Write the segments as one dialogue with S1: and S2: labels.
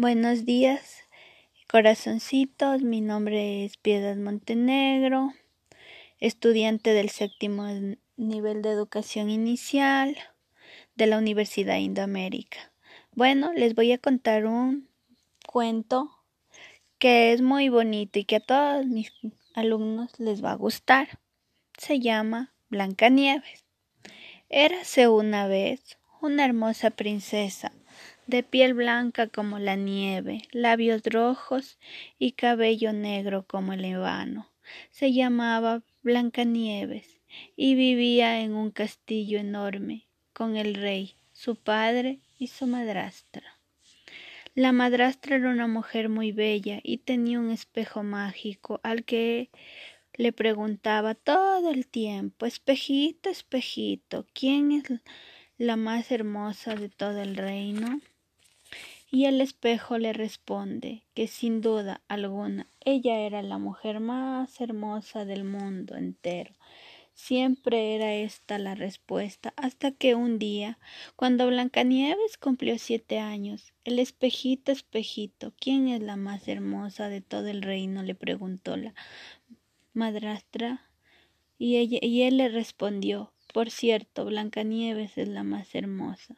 S1: Buenos días, corazoncitos. Mi nombre es Piedad Montenegro, estudiante del séptimo nivel de educación inicial de la Universidad Indoamérica. Bueno, les voy a contar un cuento que es muy bonito y que a todos mis alumnos les va a gustar. Se llama Blancanieves. Érase una vez una hermosa princesa de piel blanca como la nieve, labios rojos y cabello negro como el ébano. Se llamaba Blancanieves y vivía en un castillo enorme con el rey, su padre y su madrastra. La madrastra era una mujer muy bella y tenía un espejo mágico al que le preguntaba todo el tiempo Espejito, espejito, ¿quién es la más hermosa de todo el reino? Y el espejo le responde que sin duda alguna ella era la mujer más hermosa del mundo entero. Siempre era esta la respuesta, hasta que un día, cuando Blancanieves cumplió siete años, el espejito, espejito, ¿quién es la más hermosa de todo el reino? le preguntó la madrastra, y, ella, y él le respondió, por cierto, Blancanieves es la más hermosa.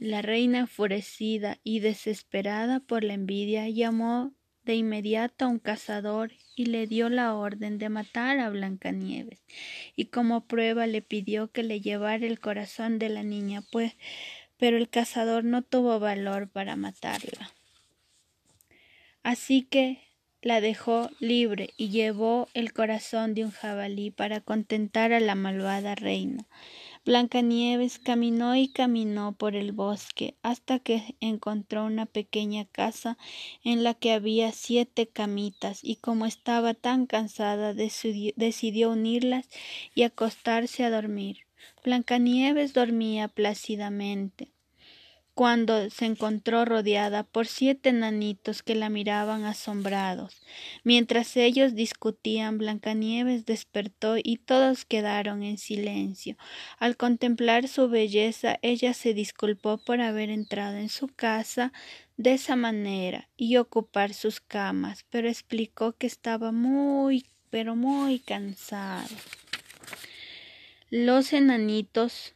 S1: La reina, enfurecida y desesperada por la envidia, llamó de inmediato a un cazador y le dio la orden de matar a Blancanieves, y como prueba le pidió que le llevara el corazón de la niña, pues pero el cazador no tuvo valor para matarla. Así que la dejó libre y llevó el corazón de un jabalí para contentar a la malvada reina. Blancanieves caminó y caminó por el bosque hasta que encontró una pequeña casa en la que había siete camitas y como estaba tan cansada decidió unirlas y acostarse a dormir. Blancanieves dormía plácidamente cuando se encontró rodeada por siete enanitos que la miraban asombrados. Mientras ellos discutían, Blancanieves despertó y todos quedaron en silencio. Al contemplar su belleza, ella se disculpó por haber entrado en su casa de esa manera y ocupar sus camas, pero explicó que estaba muy, pero muy cansada. Los enanitos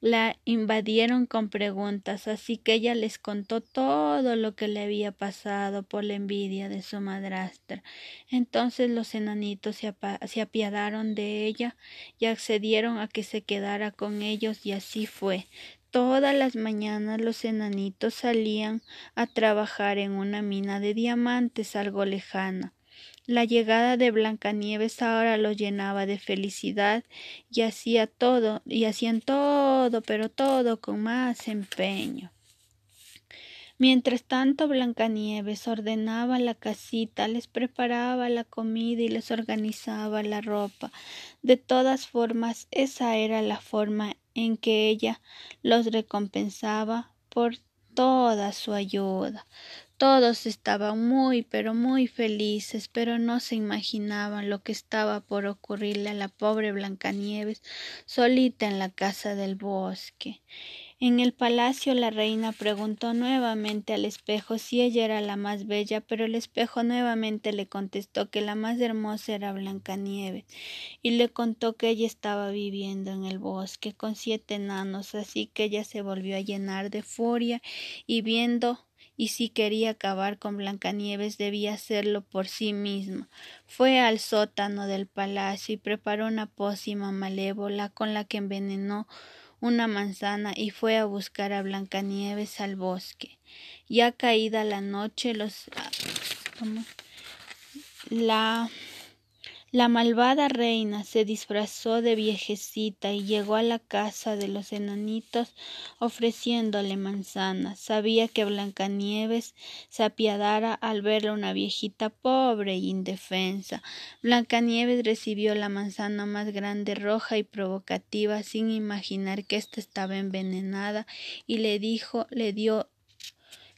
S1: la invadieron con preguntas, así que ella les contó todo lo que le había pasado por la envidia de su madrastra. Entonces los enanitos se, apiadaron de ella y accedieron a que se quedara con ellos y así fue. Todas las mañanas los enanitos salían a trabajar en una mina de diamantes algo lejana. La llegada de Blancanieves ahora los llenaba de felicidad y hacía todo, y hacían todo, pero todo con más empeño. Mientras tanto Blancanieves ordenaba la casita, les preparaba la comida y les organizaba la ropa. De todas formas, esa era la forma en que ella los recompensaba por toda su ayuda. Todos estaban muy, pero muy felices, pero no se imaginaban lo que estaba por ocurrirle a la pobre Blancanieves solita en la casa del bosque. En el palacio la reina preguntó nuevamente al espejo si ella era la más bella, pero el espejo nuevamente le contestó que la más hermosa era Blancanieves, y le contó que ella estaba viviendo en el bosque con siete enanos, así que ella se volvió a llenar de furia y viendo y si quería acabar con Blancanieves debía hacerlo por sí misma. Fue al sótano del palacio y preparó una pócima malévola con la que envenenó una manzana y fue a buscar a Blancanieves al bosque. Ya caída la noche, los ah, la la malvada reina se disfrazó de viejecita y llegó a la casa de los enanitos ofreciéndole manzanas. Sabía que Blancanieves se apiadara al verla una viejita pobre e indefensa. Blancanieves recibió la manzana más grande, roja y provocativa, sin imaginar que ésta estaba envenenada, y le dijo, le dio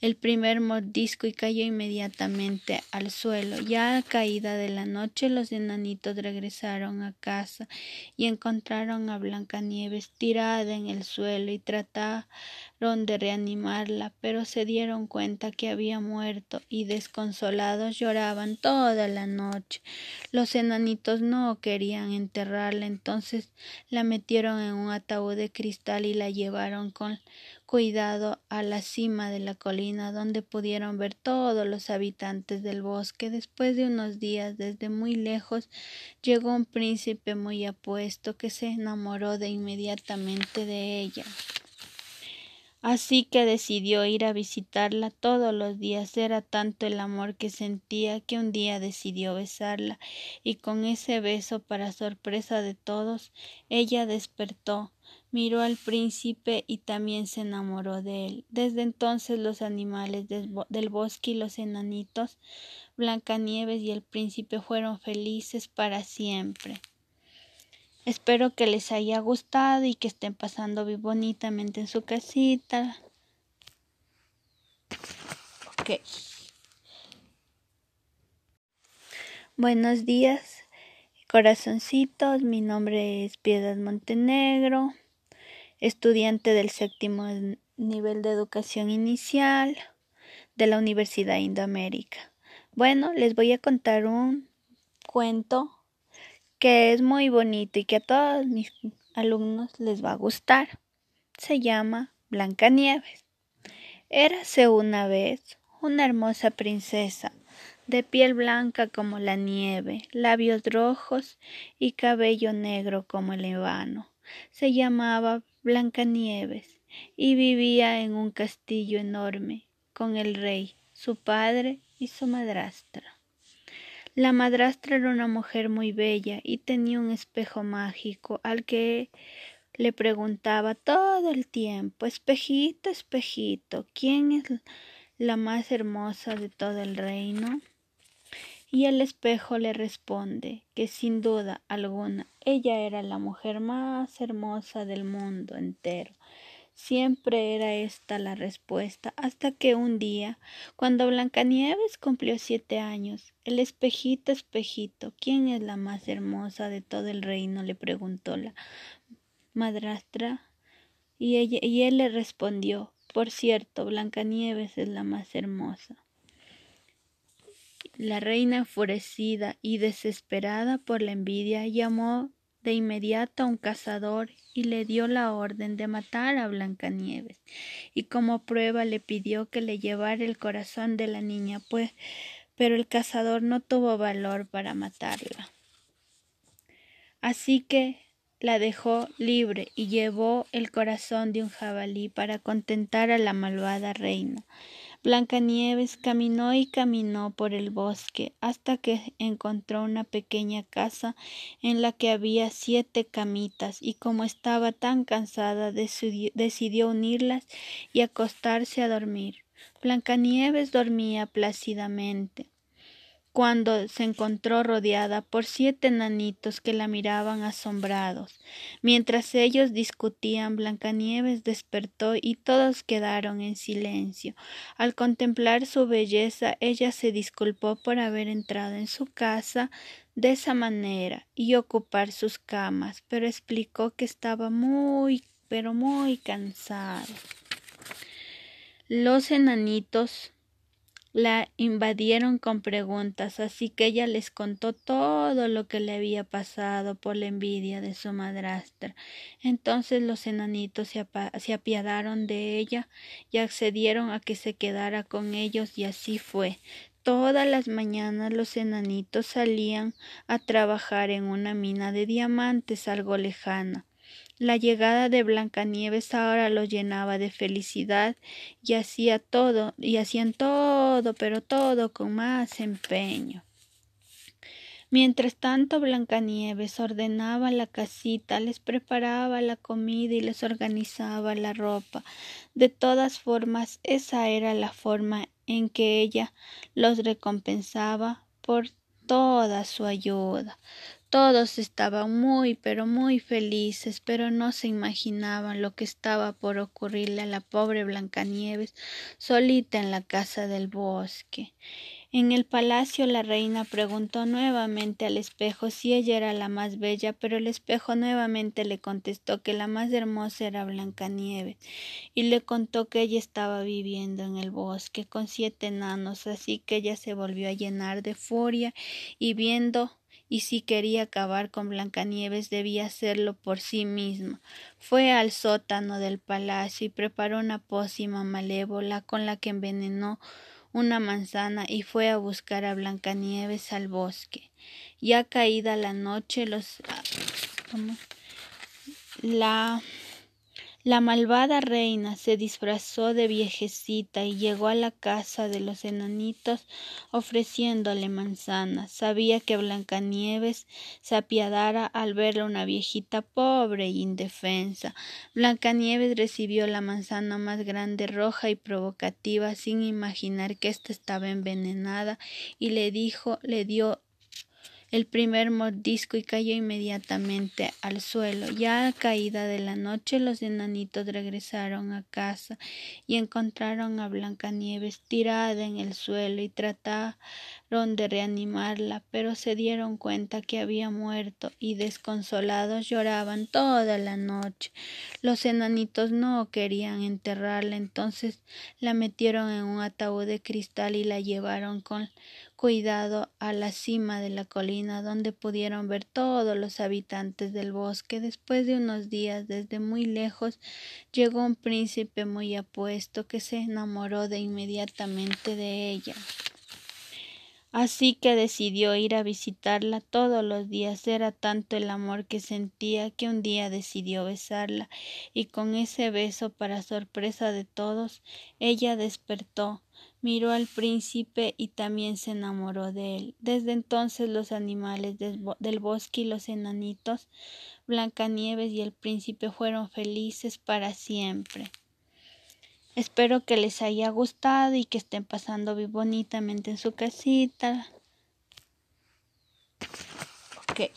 S1: el primer mordisco y cayó inmediatamente al suelo. Ya a caída de la noche los enanitos regresaron a casa y encontraron a Blancanieves tirada en el suelo y trataron de reanimarla, pero se dieron cuenta que había muerto y desconsolados lloraban toda la noche. Los enanitos no querían enterrarla, entonces la metieron en un ataúd de cristal y la llevaron con cuidado a la cima de la colina donde pudieron ver todos los habitantes del bosque. Después de unos días, desde muy lejos, llegó un príncipe muy apuesto que se enamoró de inmediatamente de ella. Así que decidió ir a visitarla todos los días. Era tanto el amor que sentía que un día decidió besarla y con ese beso, para sorpresa de todos, ella despertó miró al príncipe y también se enamoró de él. Desde entonces los animales del bosque y los enanitos, Blancanieves y el príncipe fueron felices para siempre. Espero que les haya gustado y que estén pasando bien bonitamente en su casita. Ok. Buenos días, corazoncitos. Mi nombre es Piedad Montenegro estudiante del séptimo nivel de educación inicial de la Universidad Indoamérica. Bueno, les voy a contar un cuento que es muy bonito y que a todos mis alumnos les va a gustar. Se llama Blancanieves. Érase una vez una hermosa princesa, de piel blanca como la nieve, labios rojos y cabello negro como el ébano. Se llamaba Blancanieves y vivía en un castillo enorme con el rey, su padre y su madrastra. La madrastra era una mujer muy bella y tenía un espejo mágico al que le preguntaba todo el tiempo Espejito, espejito, ¿quién es la más hermosa de todo el reino? Y el espejo le responde que sin duda alguna ella era la mujer más hermosa del mundo entero. Siempre era esta la respuesta, hasta que un día, cuando Blancanieves cumplió siete años, el espejito, espejito, ¿quién es la más hermosa de todo el reino? le preguntó la madrastra, y, ella, y él le respondió, por cierto, Blancanieves es la más hermosa. La reina, enfurecida y desesperada por la envidia, llamó de inmediato a un cazador y le dio la orden de matar a Blancanieves, y como prueba le pidió que le llevara el corazón de la niña, pues pero el cazador no tuvo valor para matarla. Así que la dejó libre y llevó el corazón de un jabalí para contentar a la malvada reina. Blancanieves caminó y caminó por el bosque hasta que encontró una pequeña casa en la que había siete camitas y como estaba tan cansada decidió unirlas y acostarse a dormir. Blancanieves dormía plácidamente cuando se encontró rodeada por siete enanitos que la miraban asombrados. Mientras ellos discutían, Blancanieves despertó y todos quedaron en silencio. Al contemplar su belleza, ella se disculpó por haber entrado en su casa de esa manera y ocupar sus camas, pero explicó que estaba muy, pero muy cansada. Los enanitos la invadieron con preguntas, así que ella les contó todo lo que le había pasado por la envidia de su madrastra. Entonces los enanitos se, apiadaron de ella y accedieron a que se quedara con ellos y así fue. Todas las mañanas los enanitos salían a trabajar en una mina de diamantes algo lejana. La llegada de Blancanieves ahora los llenaba de felicidad y hacía todo, y hacían todo, pero todo con más empeño. Mientras tanto Blancanieves ordenaba la casita, les preparaba la comida y les organizaba la ropa. De todas formas, esa era la forma en que ella los recompensaba por toda su ayuda. Todos estaban muy, pero muy felices, pero no se imaginaban lo que estaba por ocurrirle a la pobre Blancanieves solita en la casa del bosque. En el palacio la reina preguntó nuevamente al espejo si ella era la más bella, pero el espejo nuevamente le contestó que la más hermosa era Blancanieves, y le contó que ella estaba viviendo en el bosque con siete enanos, así que ella se volvió a llenar de furia y viendo y si quería acabar con Blancanieves debía hacerlo por sí misma. Fue al sótano del palacio y preparó una pócima malévola con la que envenenó una manzana y fue a buscar a Blancanieves al bosque. Ya caída la noche, los la la malvada reina se disfrazó de viejecita y llegó a la casa de los enanitos ofreciéndole manzanas. Sabía que Blancanieves se apiadara al verla una viejita pobre e indefensa. Blancanieves recibió la manzana más grande, roja y provocativa, sin imaginar que ésta estaba envenenada, y le dijo, le dio el primer mordisco y cayó inmediatamente al suelo. Ya a caída de la noche los enanitos regresaron a casa y encontraron a Blancanieves tirada en el suelo y trataron de reanimarla, pero se dieron cuenta que había muerto y desconsolados lloraban toda la noche. Los enanitos no querían enterrarla, entonces la metieron en un ataúd de cristal y la llevaron con cuidado a la cima de la colina donde pudieron ver todos los habitantes del bosque. Después de unos días desde muy lejos llegó un príncipe muy apuesto que se enamoró de inmediatamente de ella. Así que decidió ir a visitarla todos los días. Era tanto el amor que sentía que un día decidió besarla y con ese beso, para sorpresa de todos, ella despertó miró al príncipe y también se enamoró de él. Desde entonces los animales del bosque y los enanitos, Blancanieves y el príncipe fueron felices para siempre. Espero que les haya gustado y que estén pasando bonitamente en su casita. Okay.